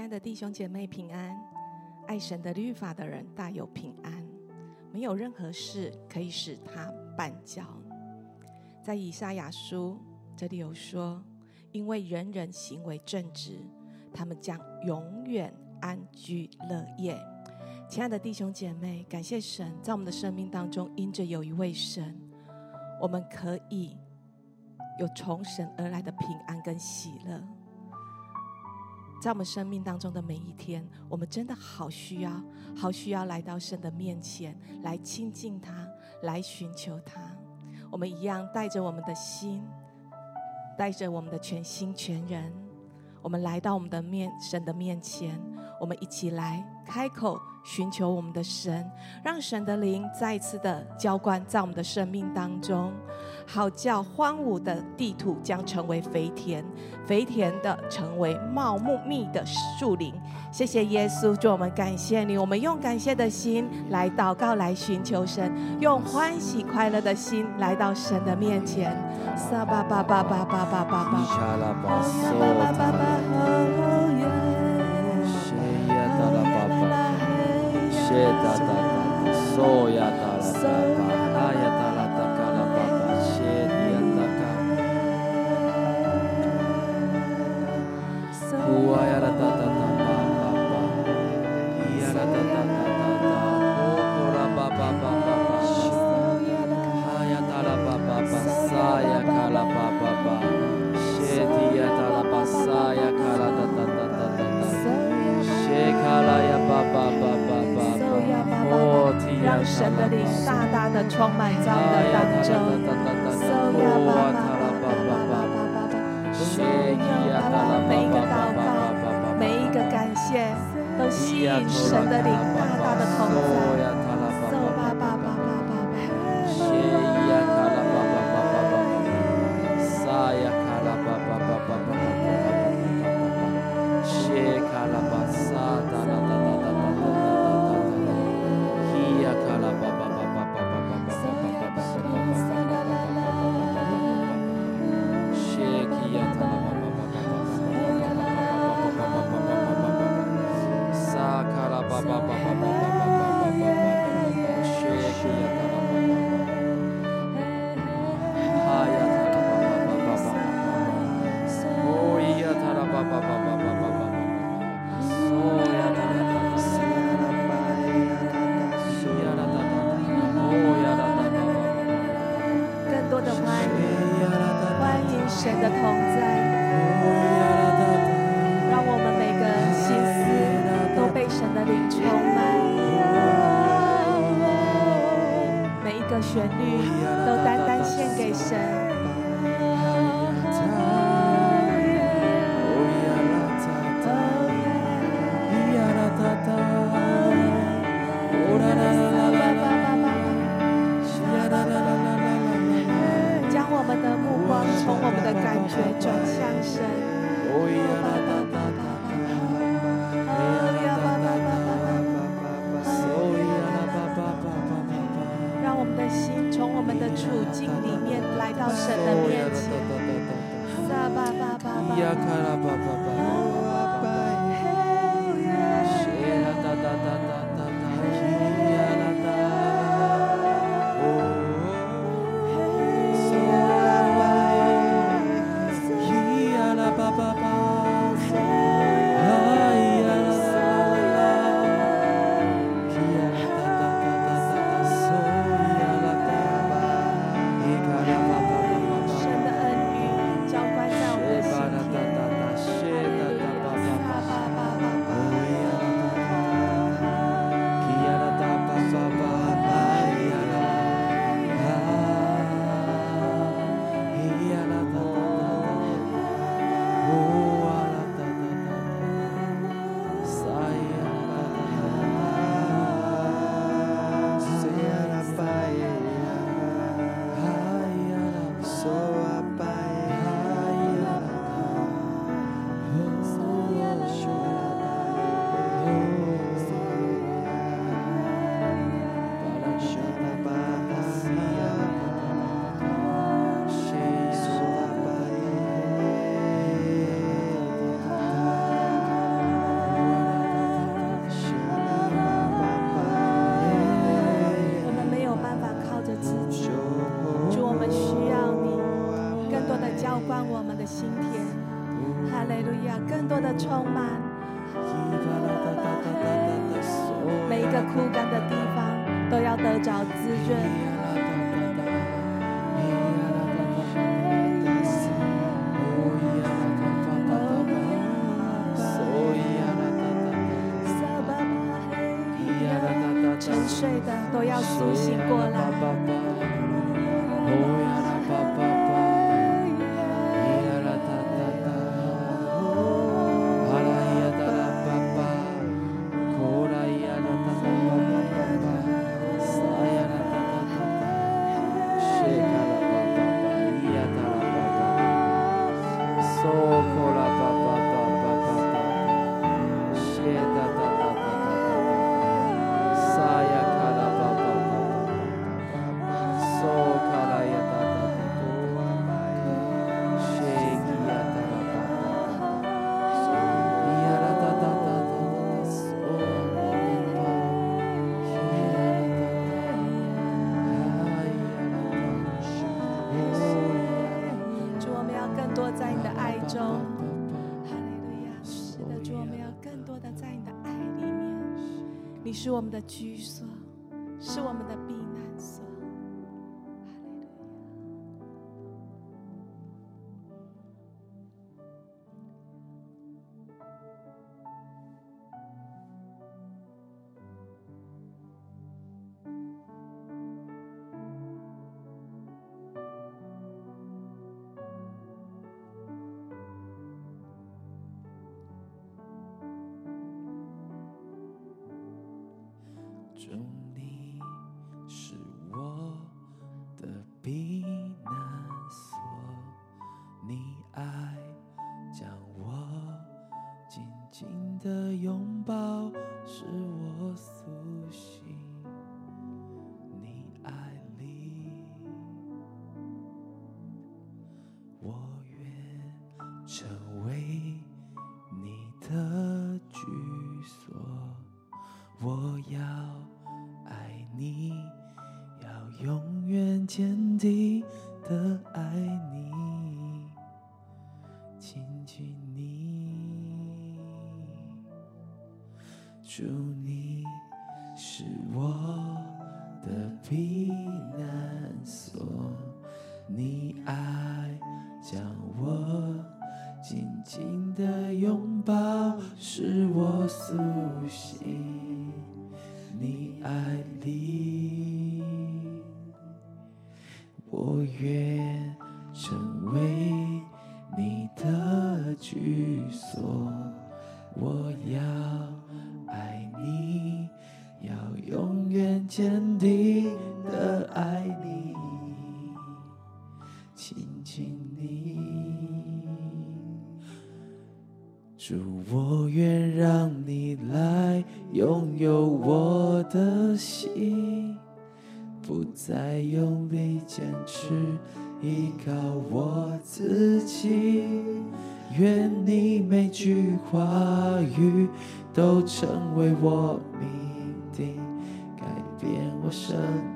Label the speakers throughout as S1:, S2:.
S1: 亲爱的弟兄姐妹平安，爱神的律法的人大有平安，没有任何事可以使他绊脚。在以赛亚书这里有说，因为人人行为正直，他们将永远安居乐业。亲爱的弟兄姐妹，感谢神，在我们的生命当中，因着有一位神，我们可以有从神而来的平安跟喜乐。在我们生命当中的每一天，我们真的好需要，好需要来到神的面前，来亲近他，来寻求他。我们一样带着我们的心，带着我们的全心全人，我们来到我们的面神的面前，我们一起来开口。寻求我们的神，让神的灵再一次的浇灌在我们的生命当中，好叫荒芜的地土将成为肥田，肥田的成为茂木密的树林。谢谢耶稣，祝我们感谢你。我们用感谢的心来祷告，来寻求神，用欢喜快乐的心来到神的面前。撒巴巴巴巴巴巴巴巴。シェやタタソヤ满我们的心田。哈利路亚，更多的充满，每一个枯干的地方都要得着滋润。是我们的居
S2: 中，你是我的避难所，你爱将我紧紧的拥。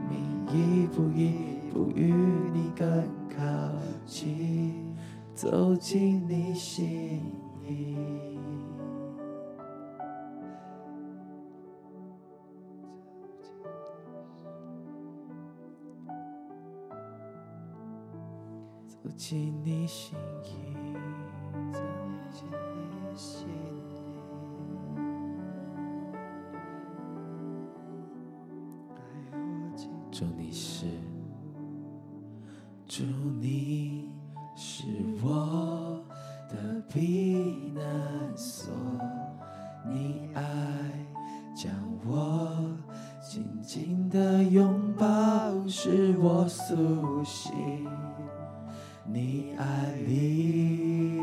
S2: 命，一步一步与你更靠近，走进你心里。走进你心里，走进你心祝你是，主你是我的避难所，你爱将我紧紧的拥抱，使我苏醒。你爱里，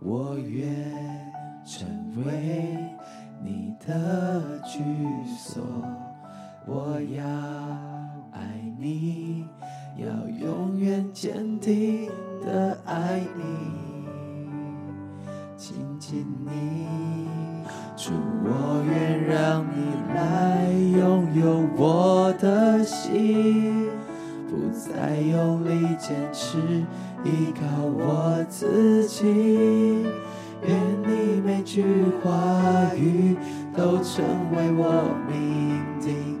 S2: 我愿成为你的居所。我要爱你，要永远坚定的爱你，亲近你，主，我愿让你来拥有我的心，不再用力坚持，依靠我自己。愿你每句话语都成为我命定，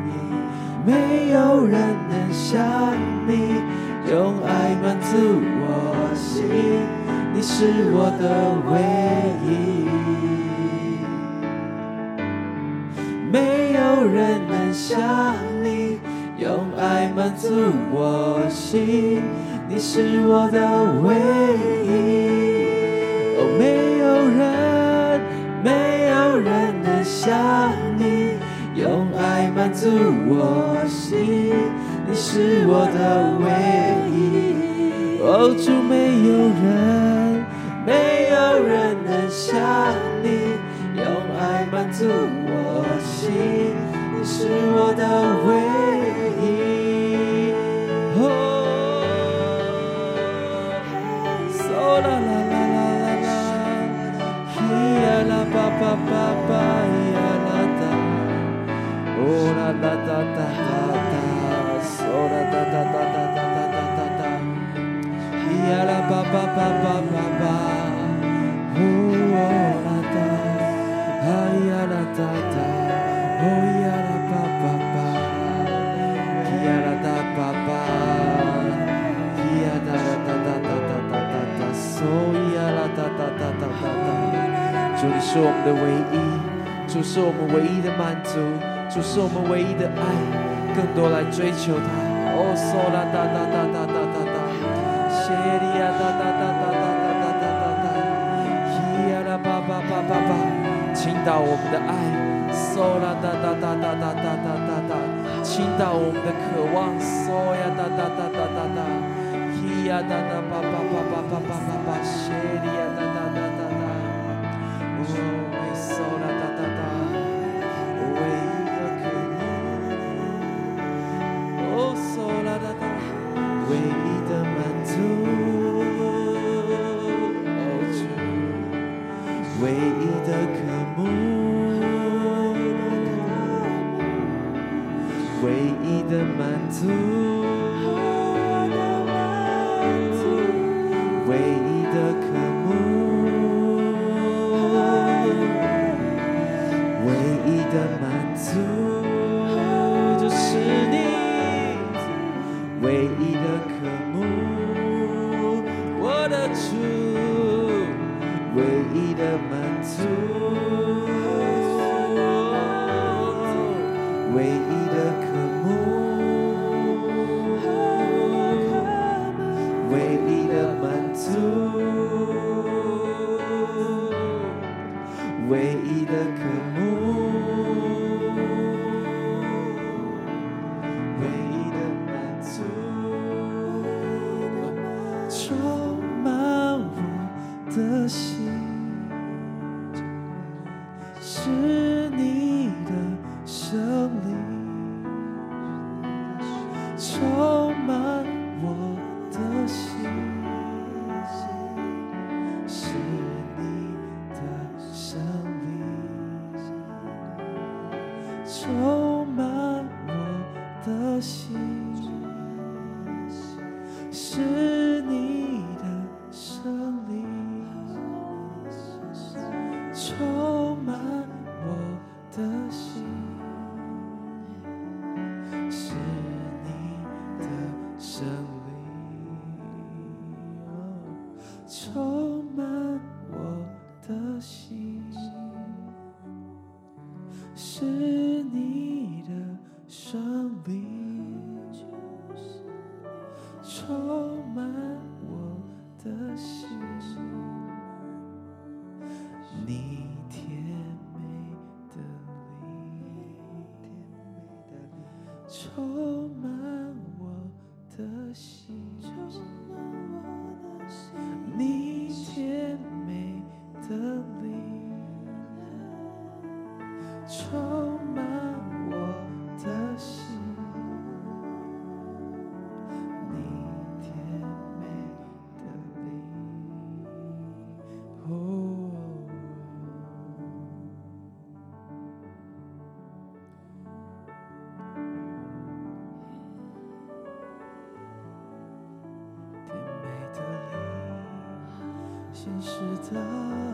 S2: 没有人能像你，用爱满足我心。你是我的唯一，没有人能像你，用爱满足我心。你是我的唯一，哦，没有人，没有人能像你，满足我心。你是我的唯一，哦，主，没有人。没有人能像你，用爱满足我心，你是我的唯一。哦，嗦啦啦啦啦啦啦，咿呀啦吧吧吧吧，咿呀啦哒，哦啦啦哒哒哒哒，嗦啦哒哒哒哒哒哒哒哒，咿呀啦吧吧吧吧吧吧。主，你是我们的唯一，主是我们唯一的满足，主是我们唯一的爱，更多来追求他。哦，嗦啦哒哒哒哒哒哒哒，谢利亚哒哒哒哒哒哒哒哒哒。哒，咿呀啦吧吧吧吧吧，倾倒我们的爱，嗦啦哒哒哒哒哒哒哒哒。哒，倾倒我们的渴望，嗦呀哒哒哒哒哒哒，咿呀哒哒吧吧吧吧吧吧吧，谢利亚哒。足的唯一的渴望唯一的这是的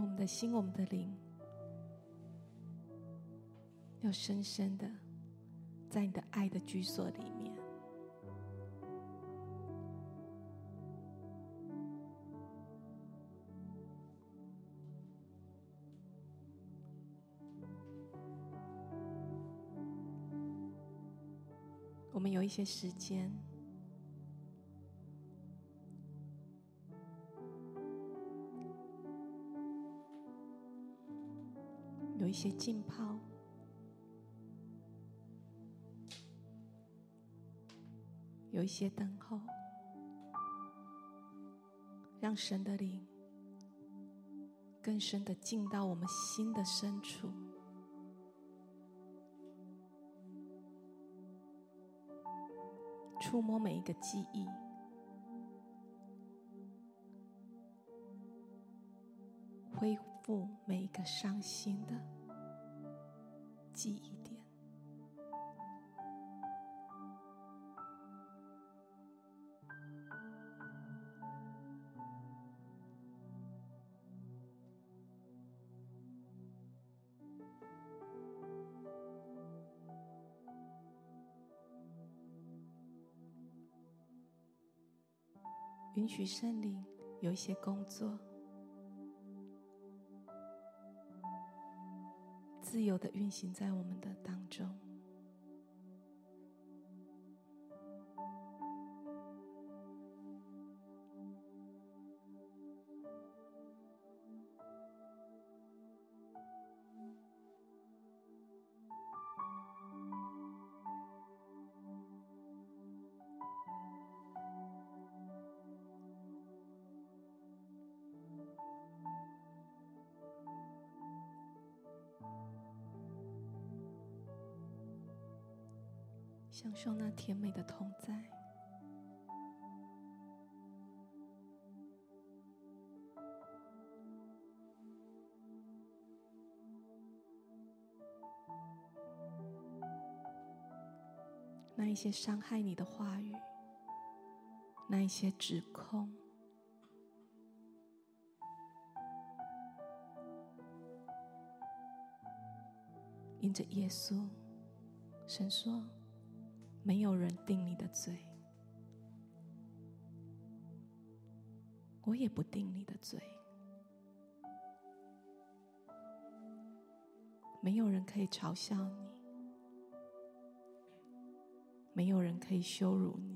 S2: 我们的
S3: 心，我们的灵，要深深的在你的爱的居所里面。我们有一些时间，些浸泡，有一些等候，让神的灵更深的进到我们心的深处。触摸每一个记忆，恢复每一个伤心的记忆点。允许圣灵有一些工作，自由的运行在我们的当中。受那甜美的同在。那一些伤害你的话语，那一些指控，因着耶稣，神说，没有人定你的罪，我也不定你的罪。没有人可以嘲笑你，没有人可以羞辱你。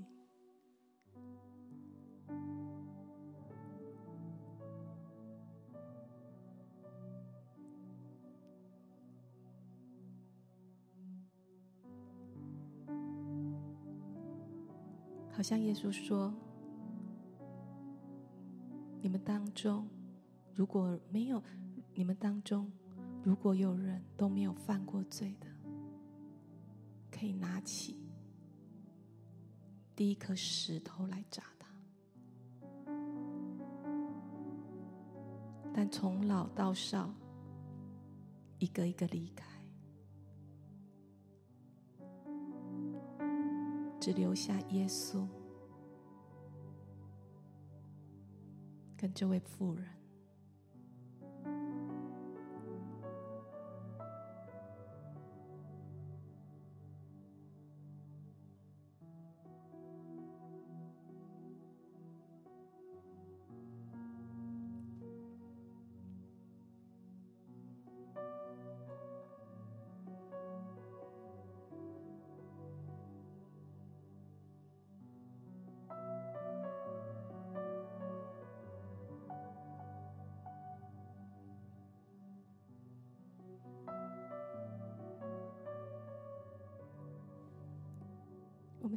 S3: 好像耶稣说：“你们当中如果没有，你们当中如果有人都没有犯过罪的，可以拿起第一颗石头来砸他。但从老到少，一个一个离开。”只留下耶稣跟这位妇人。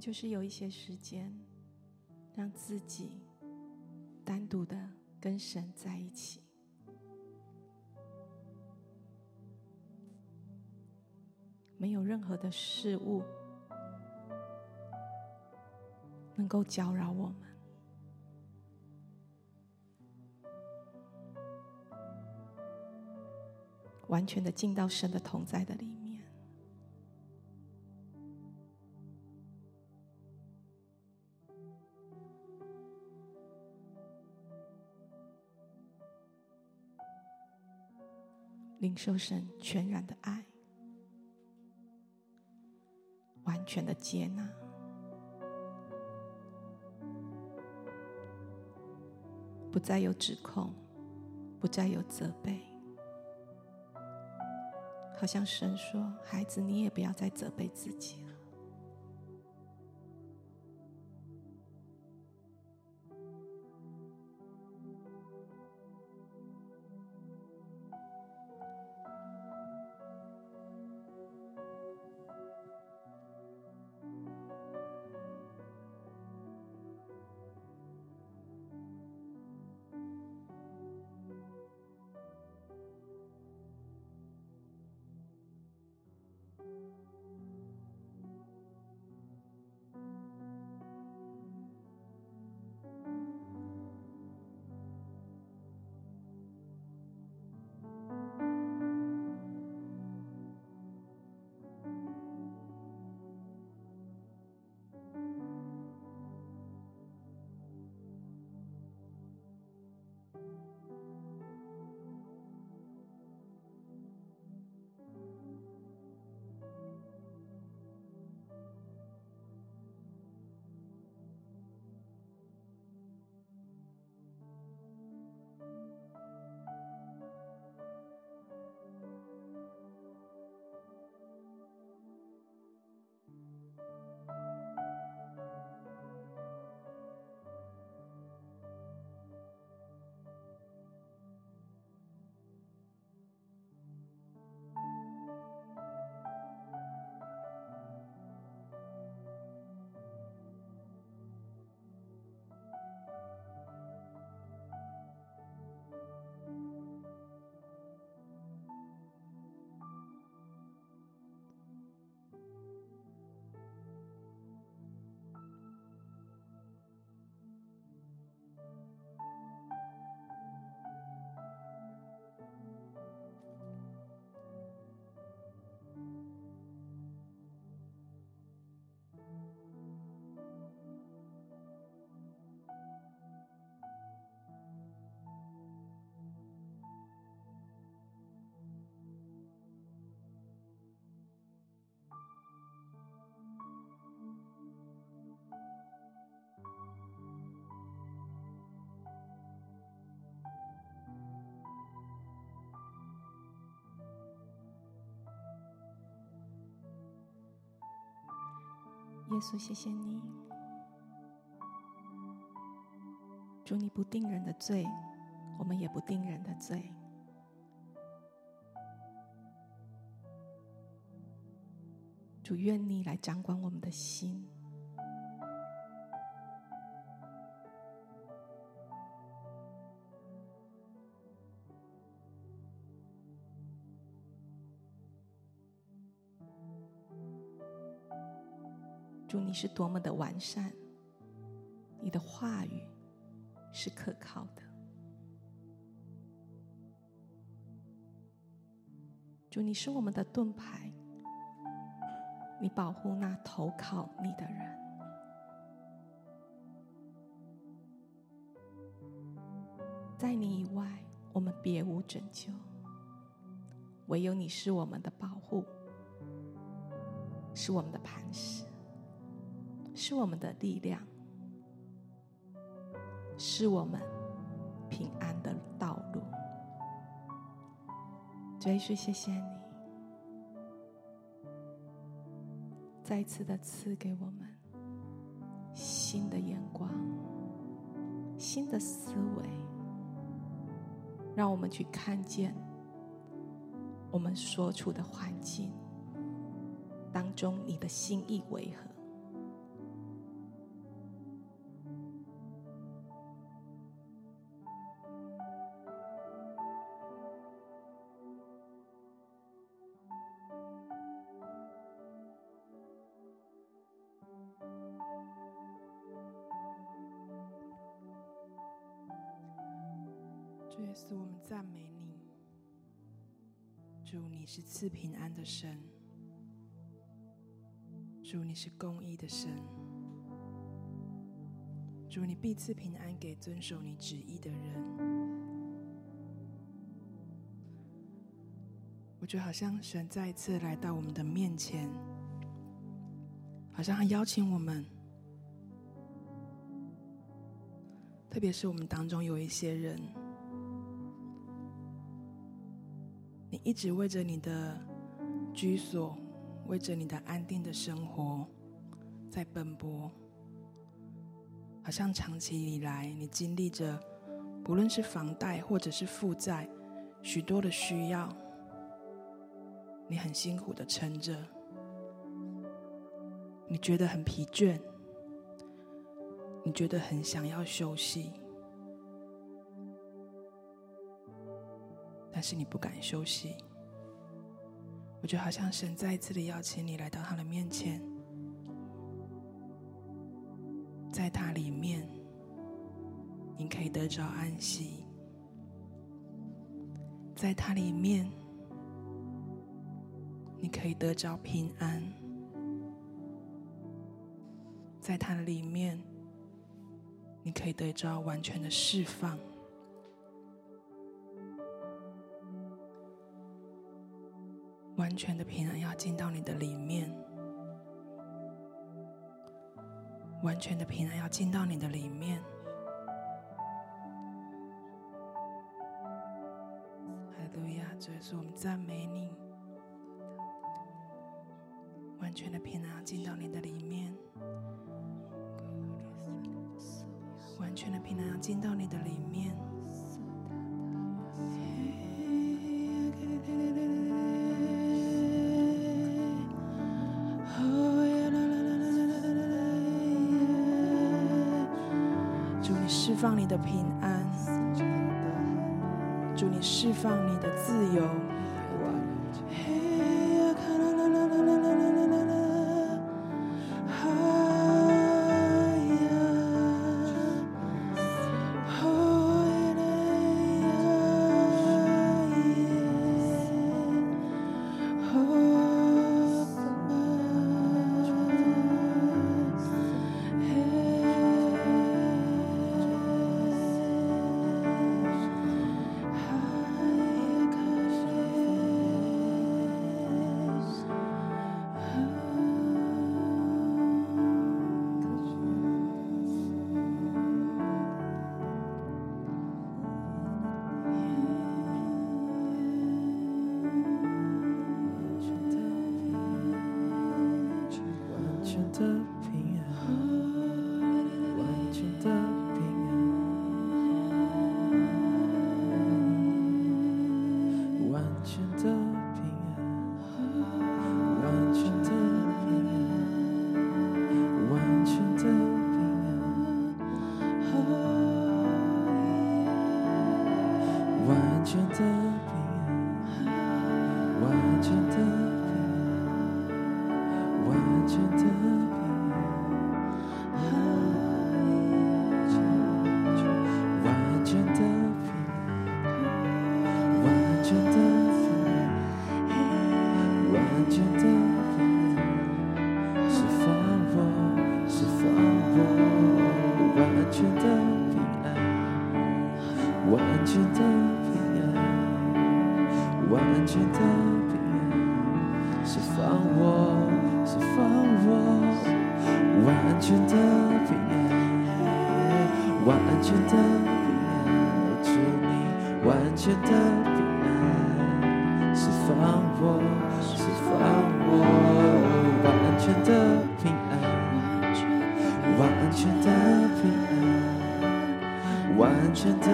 S3: 就是有一些时间，让自己单独的跟神在一起，没有任何的事物能够搅扰我们，完全的进到神的同在的里面。领受神全然的爱，完全的接纳，不再有指控，不再有责备。好像神说：“孩子，你也不要再责备自己了。”耶稣，谢谢你，主，你不定人的罪，我们也不定人的罪。主，愿你来掌管我们的心，主，你是多么的完善，你的话语是可靠的。主，你是我们的盾牌，你保护那投靠你的人。在你以外，我们别无拯救，唯有你是我们的保护，是我们的磐石，是我们的力量，是我们平安的道路。主耶稣，谢谢你，再次的赐给我们新的眼光、新的思维。让我们去看见我们所处的环境当中，你的心意为何？
S4: 赐平安的神。主，你是公义的神。主，你必赐平安给遵守你旨意的人。我觉得好像神再一次来到我们的面前，好像他邀请我们，特别是我们当中有一些人。一直为着你的居所，为着你的安定的生活在奔波，好像长期以来你经历着，不论是房贷或者是负债，许多的需要，你很辛苦的撑着，你觉得很疲倦，你觉得很想要休息。是你不敢休息，我就好像神再一次的邀请你来到他的面前，在他里面，你可以得着安息；在他里面，你可以得着平安；在他的里面，你可以得着完全的释放。完全的平安要进到你的里面，完全的平安要进到你的里面。哈利路亚，主耶稣，我们赞美你。完全的平安要进到你的里面，完全的平安要进到你的里面。释放你的平安，祝你释放你的自由。
S2: 完全的平安，完全的平安，
S5: 释放我，释放我，完全的平安，完全的平安，祝你完全的平安，释放我，释放我，完全的平安，完全的平安，完全的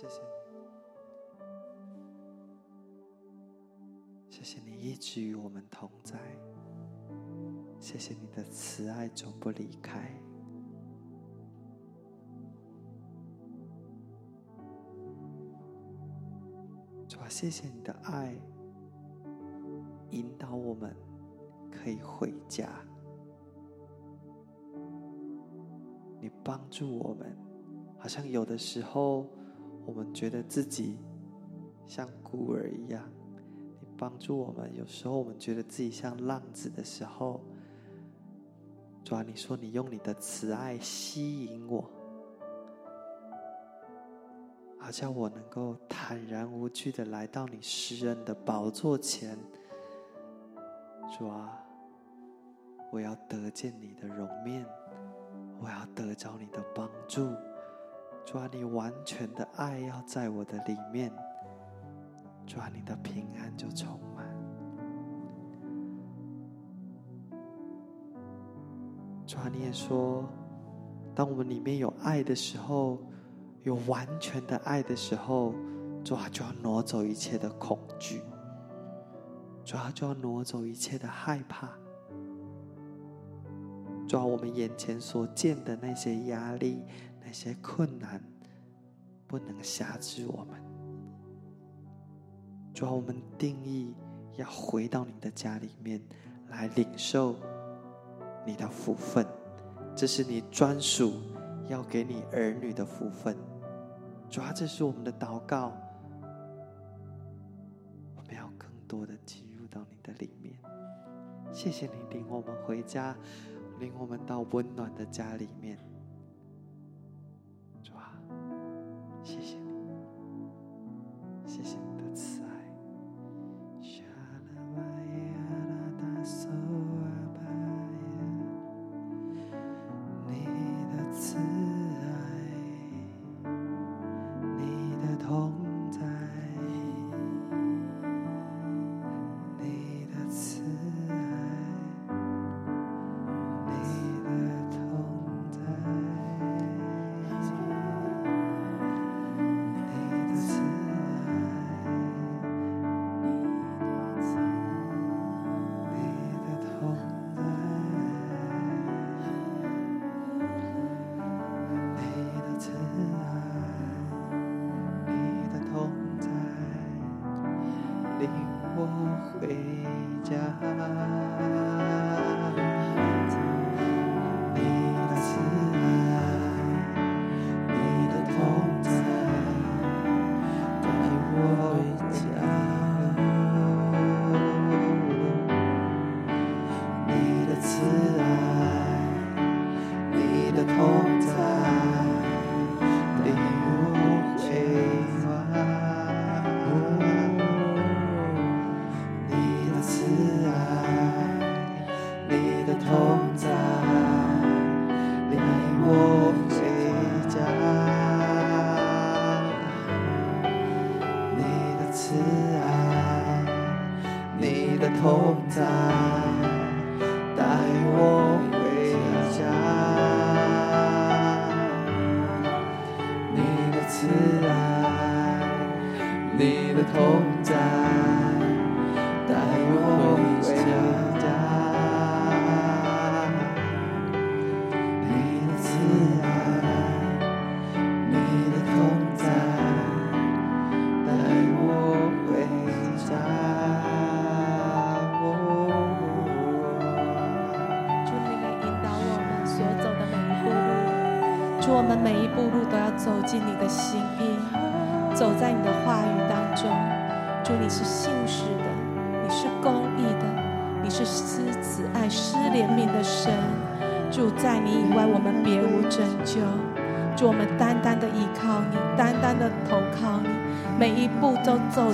S5: 谢谢你，谢谢你一直与我们同在，谢谢你的慈爱总不离开。主啊，谢谢你的爱，引导我们可以回家。你帮助我们，好像有的时候我们觉得自己像孤儿一样。你帮助我们，有时候我们觉得自己像浪子的时候，主啊，你说你用你的慈爱吸引我。好像我能够坦然无惧的来到你施恩的宝座前，主啊，我要得见你的容面，我要得着你的帮助，主啊，你完全的爱要在我的里面，主啊，你的平安就充满，主啊，你也说，当我们里面有爱的时候。有完全的爱的时候，主啊，就要挪走一切的恐惧，主啊，就要挪走一切的害怕，抓，我们眼前所见的那些压力、那些困难，不能辖制我们。主啊，我们定义要回到你的家里面来领受你的福分，这是你专属要给你儿女的福分。主啊，这是我们的祷告。我们要更多的进入到你的里面。谢谢你领我们回家，领我们到温暖的家里面。谢谢。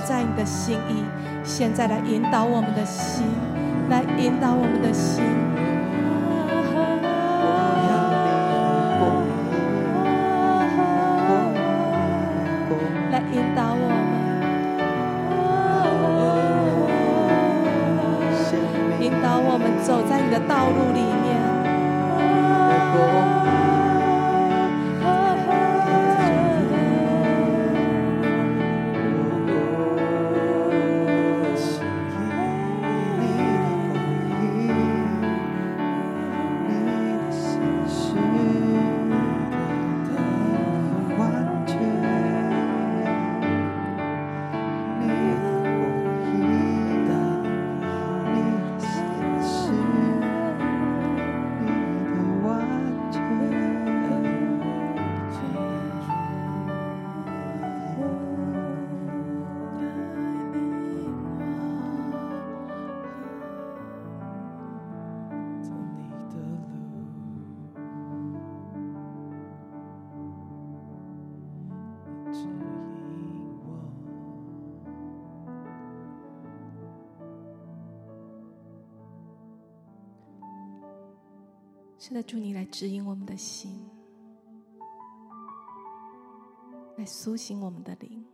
S5: 在你的
S3: 心意，现在来引导我们的心，来引导我们的心，来引导我们，引导我们走在你的道路
S5: 里。
S3: 现在祝你来指引我们的心来苏醒我们的灵。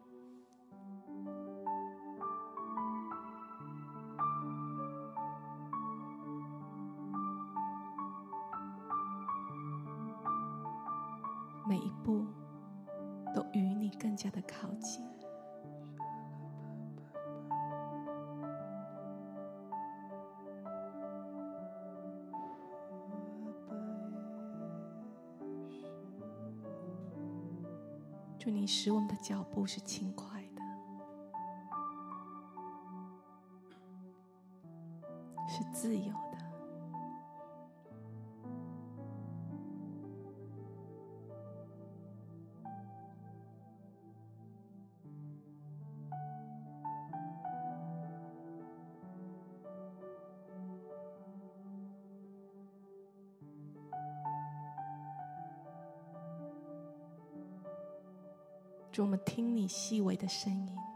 S3: 你使我们的脚步是轻快的。是自由的。我们听你细微的声音。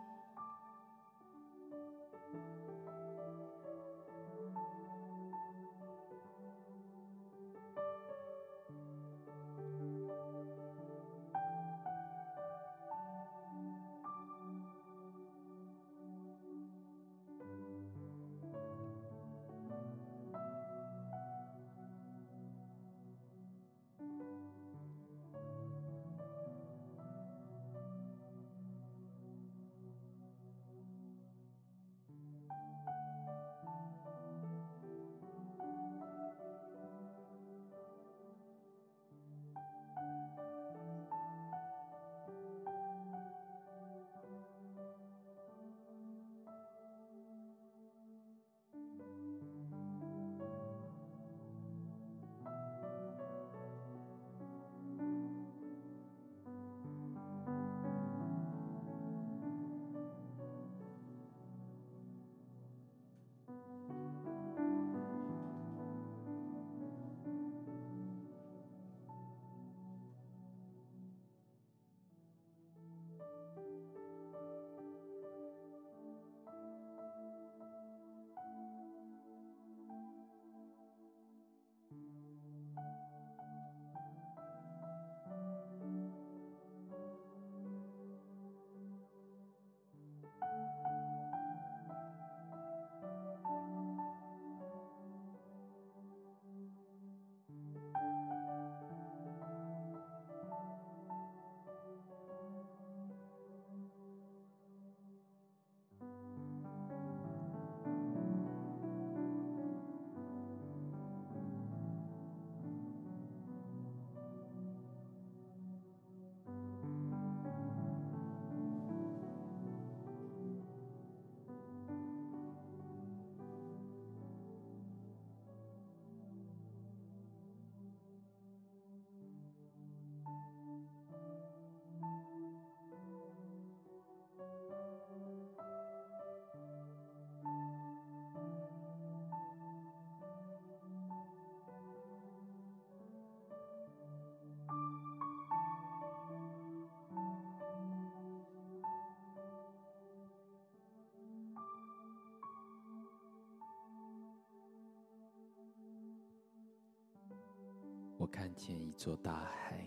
S2: 看见一座大海，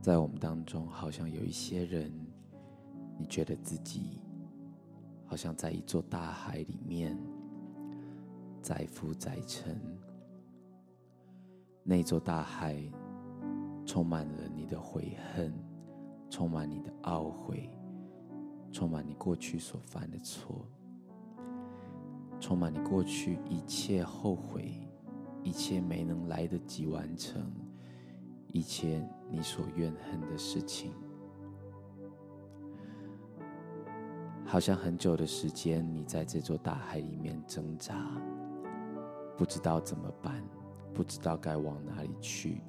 S2: 在我们当中，好像有一些人，你觉得自己好像在一座大海里面载浮载沉，那座大海充满了你的悔恨，充满你的懊悔。充满你过去所犯的错，充满你过去一切后悔，一切没能来得及完成，一切你所怨恨的事情，好像很久的时间，你在这座大海里面挣扎，不知道怎么办，不知道该往哪里去，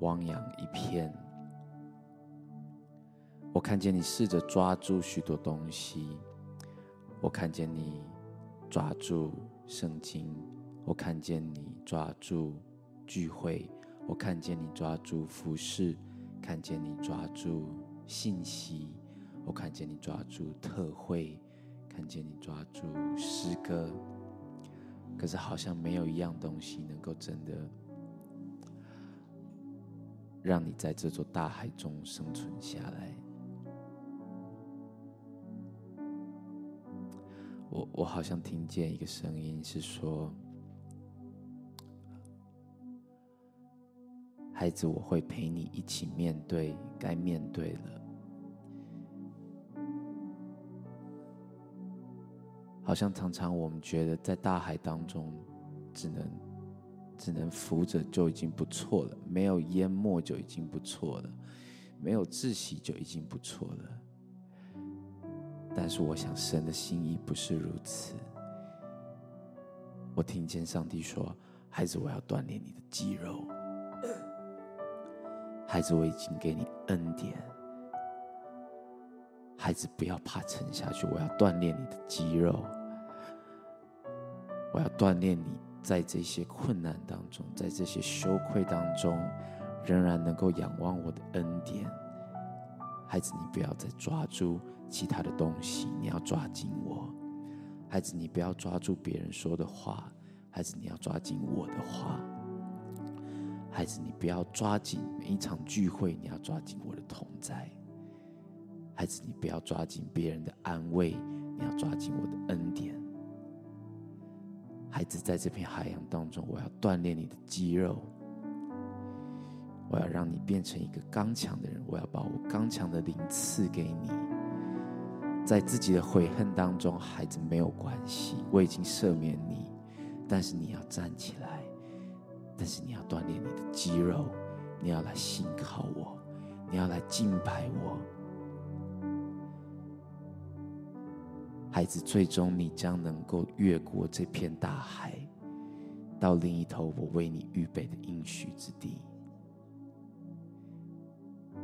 S2: 汪洋一片。我看见你试着抓住许多东西，我看见你抓住圣经，我看见你抓住聚会，我看见你抓住服饰，看见你抓住信息，我看见你抓住特会，看见你抓住诗歌。可是好像没有一样东西能够真的让你在这座大海中生存下来。我我好像听见一个声音，是说：“孩子，我会陪你一起面对该面对了。”好像常常我们觉得在大海当中，只能只能浮着就已经不错了，没有淹没就已经不错了，没有窒息就已经不错了。但是我想，神的心意不是如此。我听见上帝说：“孩子，我要锻炼你的肌肉。孩子，我已经给你恩典。孩子，不要怕沉下去，我要锻炼你的肌肉。我要锻炼你在这些困难当中，在这些羞愧当中，仍然能够仰望我的恩典。孩子，你不要再抓住。”其他的东西，你要抓紧我，孩子，你不要抓住别人说的话，孩子，你要抓紧我的话，孩子，你不要抓紧每一场聚会，你要抓紧我的同在，孩子，你不要抓紧别人的安慰，你要抓紧我的恩典，孩子，在这片海洋当中，我要锻炼你的肌肉，我要让你变成一个刚强的人，我要把我刚强的灵赐给你。在自己的悔恨当中，孩子没有关系，我已经赦免你，但是你要站起来，但是你要锻炼你的肌肉，你要来信靠我，你要来敬拜我，孩子，最终你将能够越过这片大海，到另一头我为你预备的应许之地。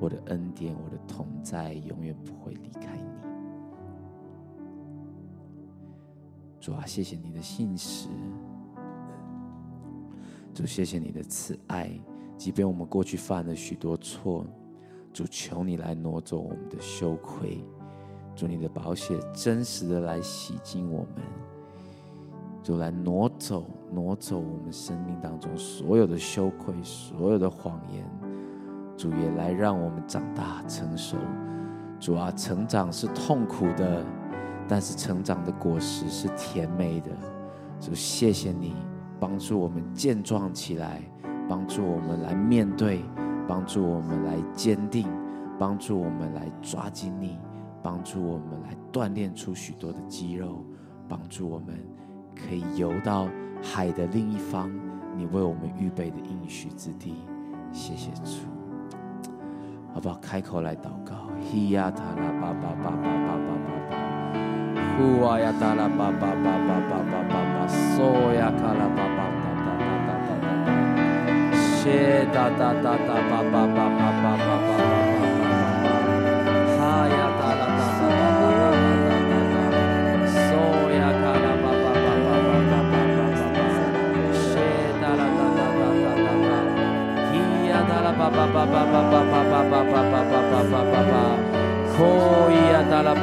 S2: 我的恩典，我的同在，永远不会离开你。主啊，谢谢你的信实。主，谢谢你的慈爱。即便我们过去犯了许多错，主，求你来挪走我们的羞愧。主，你的宝血真实的来洗净我们。主，来挪走、挪走我们生命当中所有的羞愧、所有的谎言。主，也来让我们长大成熟。主啊，成长是痛苦的。但是成长的果实是甜美的，主，谢谢你帮助我们健壮起来，帮助我们来面对，帮助我们来坚定，帮助我们来抓紧你，帮助我们来锻炼出许多的肌肉，帮助我们可以游到海的另一方，你为我们预备的应许之地。谢谢主，好不好？开口来祷告。呼啊呀哒啦叭叭叭叭叭叭叭叭，嗦呀卡啦
S1: 叭叭哒哒哒哒哒哒哒，谢哒哒哒哒叭叭叭叭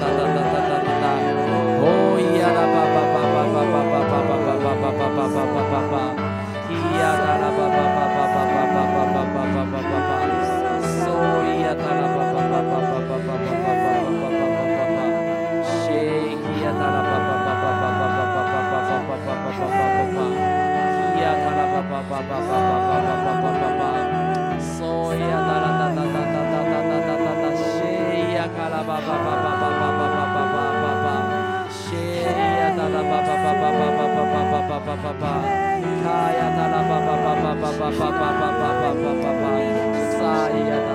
S1: Oh, Soya. 哒哒哒哒哒哒，哦咿呀啦吧吧吧吧吧吧吧吧吧吧吧吧吧吧吧吧吧，咿呀哒啦吧吧吧吧吧吧吧吧吧吧吧吧吧吧，嗦咿呀哒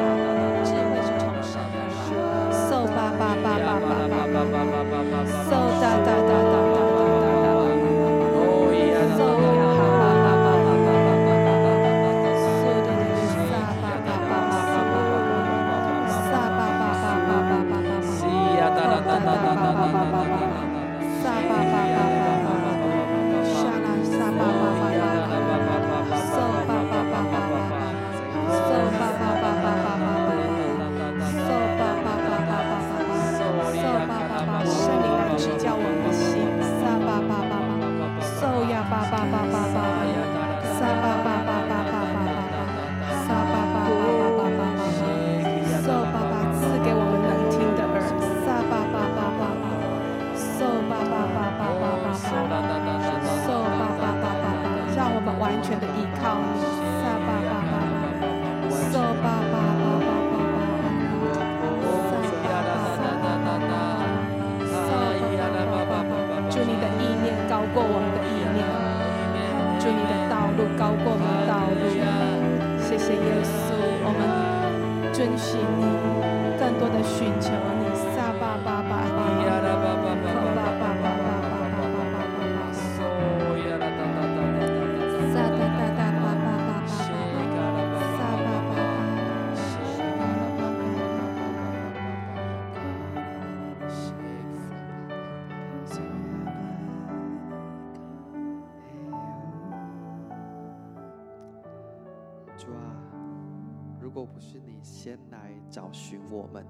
S1: 我们，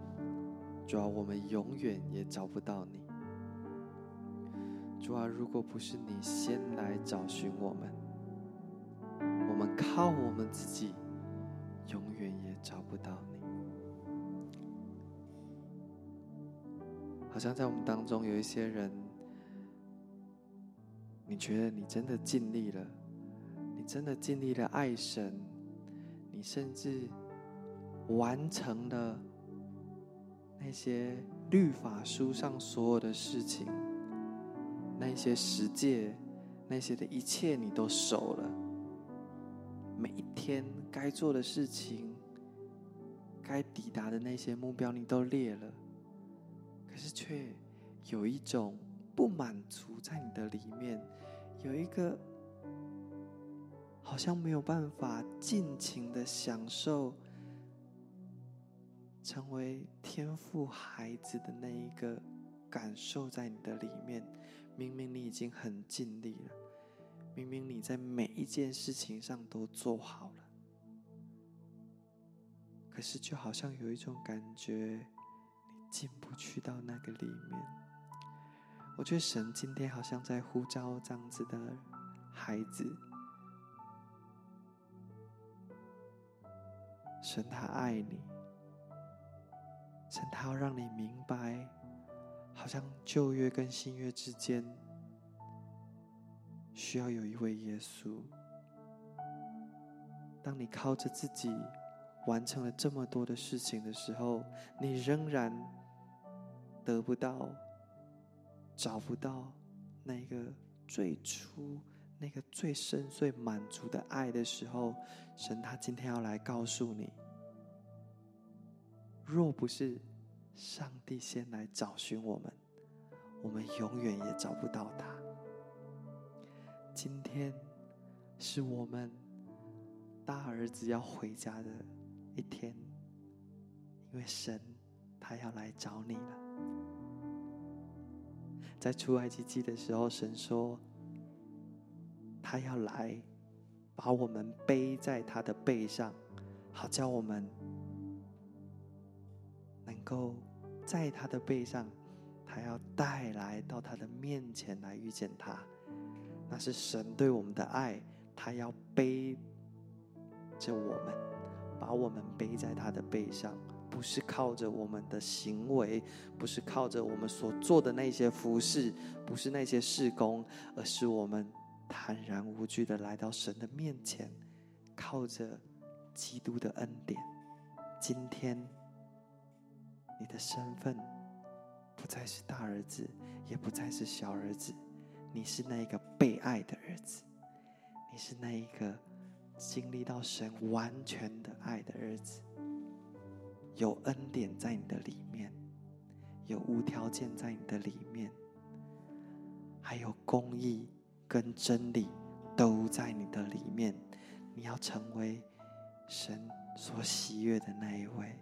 S5: 主啊，我们永远也找不到你。主啊，如果不是你先来找寻我们，我们靠我们自己，永远也找不到你。好像在我们当中有一些人，你觉得你真的尽力了，你真的尽力了爱神。你甚至完成了那些律法书上所有的事情，那些十诫，那些的一切你都守了。每一天该做的事情，该抵达的那些目标你都列了，可是却有一种不满足在你的里面，有一个。好像没有办法尽情的享受，成为天赋孩子的那一个感受在你的里面。明明你已经很尽力了，明明你在每一件事情上都做好了，可是就好像有一种感觉，你进不去到那个里面。我觉得神今天好像在呼召这样子的孩子。神他爱你，神他要让你明白，好像旧约跟新约之间需要有一位耶稣。当你靠着自己完成了这么多的事情的时候，你仍然得不到、找不到那个最初、那个最深邃满足的爱的时候，神他今天要来告诉你：若不是上帝先来找寻我们，我们永远也找不到他。今天是我们大儿子要回家的一天，因为神他要来找你了。在出埃及记的时候，神说他要来把我们背在他的背上，好叫我们能够在他的背上，他要带来到他的面前来遇见他。那是神对我们的爱，他要背着我们，把我们背在他的背上。不是靠着我们的行为，不是靠着我们所做的那些服饰，不是那些事工，而是我们坦然无惧的来到神的面前，靠着基督的恩典。今天，你的身份不再是大儿子，也不再是小儿子，你是那一个被爱的儿子，你是那一个经历到神完全的爱的儿子。有恩典在你的里面，有无条件在你的里面，还有公义跟真理都在你的里面。你要成为神所喜悦的那一位。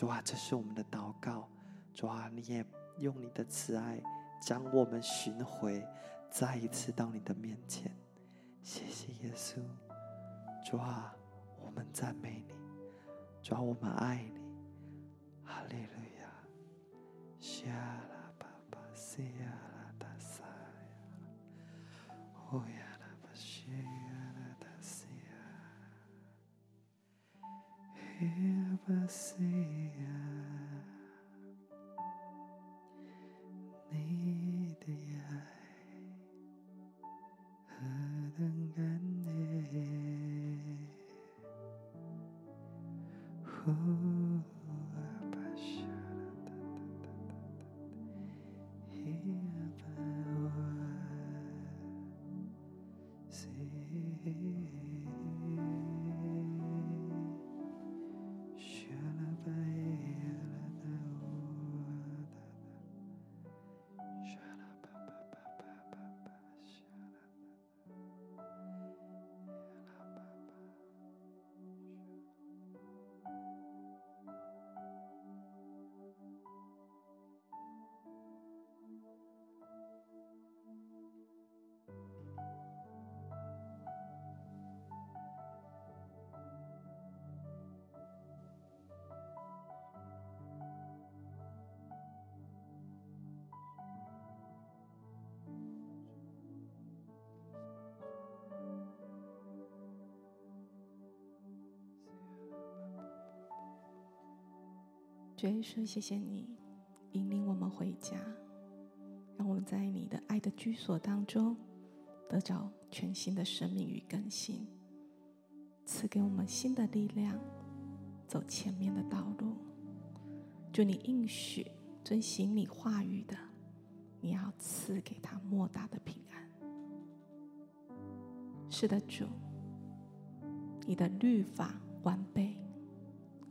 S5: 主啊，这是我们的祷告。主啊，你也用你的慈爱将我们寻回，再一次到你的面前。谢谢耶稣。主啊，我们赞美你。主啊，我们爱你。哈利路亚，西亚拉巴巴西亚拉达赛亚，哦呀拉巴西亚拉达西，呀巴
S3: 耶稣，谢谢你引领我们回家，让我们在你的爱的居所当中得着全新的生命与更新，赐给我们新的力量，走前面的道路。祝你应许遵行你话语的，你要赐给他莫大的平安。是的，主，你的律法完备，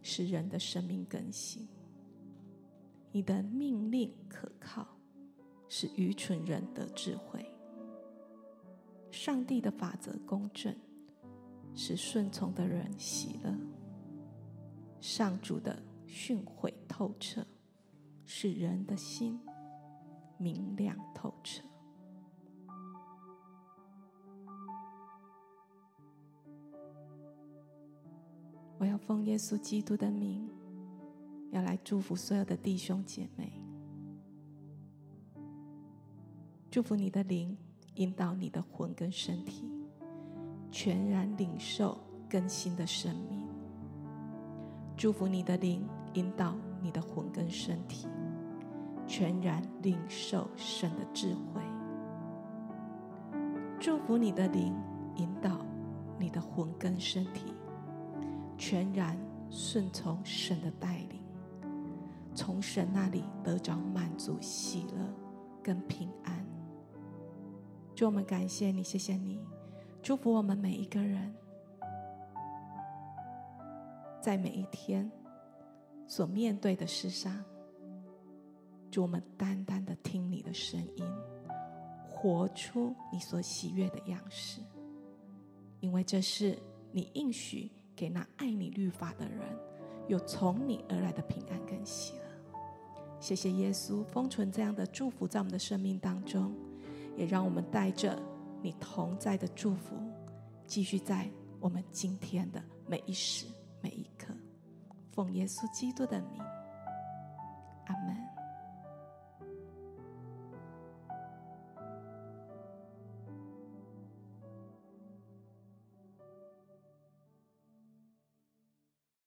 S3: 使人的生命更新。你的命令可靠，使愚蠢人得智慧；上帝的法则公正，使顺从的人喜乐；上主的训诲透彻，使人的心明亮透彻。我要奉耶稣基督的名。要来祝福所有的弟兄姐妹，祝福你的灵引导你的魂跟身体，全然领受更新的生命。祝福你的灵引导你的魂跟身体，全然领受神的智慧。祝福你的灵引导你的魂跟身体，全然顺从神的带领。从神那里得着满足、喜乐跟平安。主，我们感谢你，谢谢你，祝福我们每一个人，在每一天所面对的事上，主，我们单单的听你的声音，活出你所喜悦的样式，因为这是你应许给那爱你律法的人，有从你而来的平安跟喜乐。谢谢耶稣封存这样的祝福在我们的生命当中。也让我们带着你同在的祝福，继续在我们今天的每一时每一刻，奉耶稣基督的名。